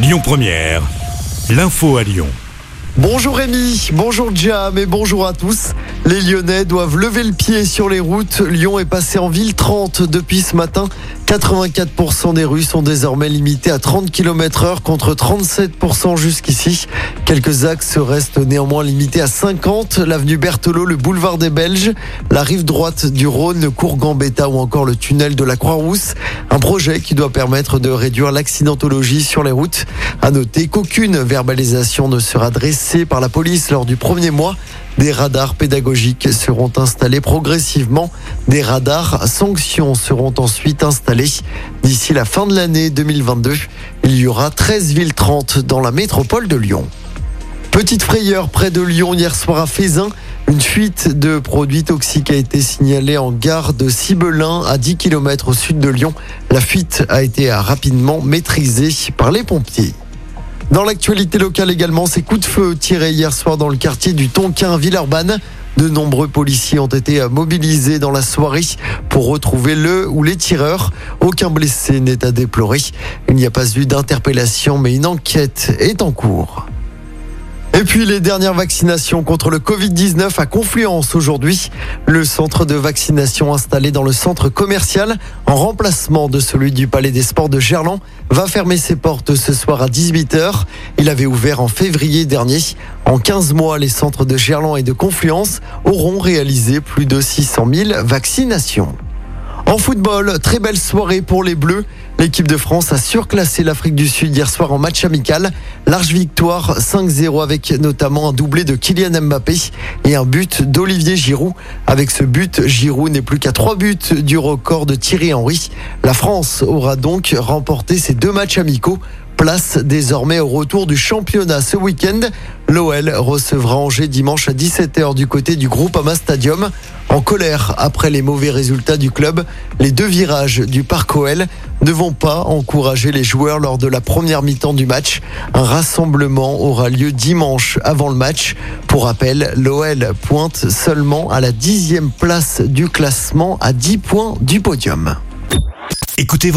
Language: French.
Lyon Première, l'info à Lyon. Bonjour Rémi, bonjour Jam et bonjour à tous. Les Lyonnais doivent lever le pied sur les routes. Lyon est passé en ville 30 depuis ce matin. 84% des rues sont désormais limitées à 30 km heure contre 37% jusqu'ici. Quelques axes restent néanmoins limités à 50. L'avenue Berthelot, le boulevard des Belges, la rive droite du Rhône, le cours Gambetta ou encore le tunnel de la Croix-Rousse. Un projet qui doit permettre de réduire l'accidentologie sur les routes. À noter qu'aucune verbalisation ne sera dressée par la police lors du premier mois. Des radars pédagogiques seront installés progressivement. Des radars sanctions seront ensuite installés. D'ici la fin de l'année 2022, il y aura 13 villes 30 dans la métropole de Lyon. Petite frayeur près de Lyon hier soir à Fézin. Une fuite de produits toxiques a été signalée en gare de Cibelin à 10 km au sud de Lyon. La fuite a été rapidement maîtrisée par les pompiers. Dans l'actualité locale également, ces coups de feu tirés hier soir dans le quartier du Tonquin, Villeurbanne. De nombreux policiers ont été mobilisés dans la soirée pour retrouver le ou les tireurs. Aucun blessé n'est à déplorer. Il n'y a pas eu d'interpellation, mais une enquête est en cours. Et puis les dernières vaccinations contre le Covid-19 à Confluence aujourd'hui. Le centre de vaccination installé dans le centre commercial, en remplacement de celui du Palais des Sports de Gerland, va fermer ses portes ce soir à 18h. Il avait ouvert en février dernier. En 15 mois, les centres de Gerland et de Confluence auront réalisé plus de 600 000 vaccinations. En football, très belle soirée pour les Bleus. L'équipe de France a surclassé l'Afrique du Sud hier soir en match amical. Large victoire 5-0 avec notamment un doublé de Kylian Mbappé et un but d'Olivier Giroud. Avec ce but, Giroud n'est plus qu'à trois buts du record de Thierry Henry. La France aura donc remporté ses deux matchs amicaux Place désormais au retour du championnat ce week-end. L'OL recevra Angers dimanche à 17h du côté du groupe Ama Stadium. En colère après les mauvais résultats du club, les deux virages du parc OL ne vont pas encourager les joueurs lors de la première mi-temps du match. Un rassemblement aura lieu dimanche avant le match. Pour rappel, l'OL pointe seulement à la dixième place du classement à 10 points du podium. Écoutez votre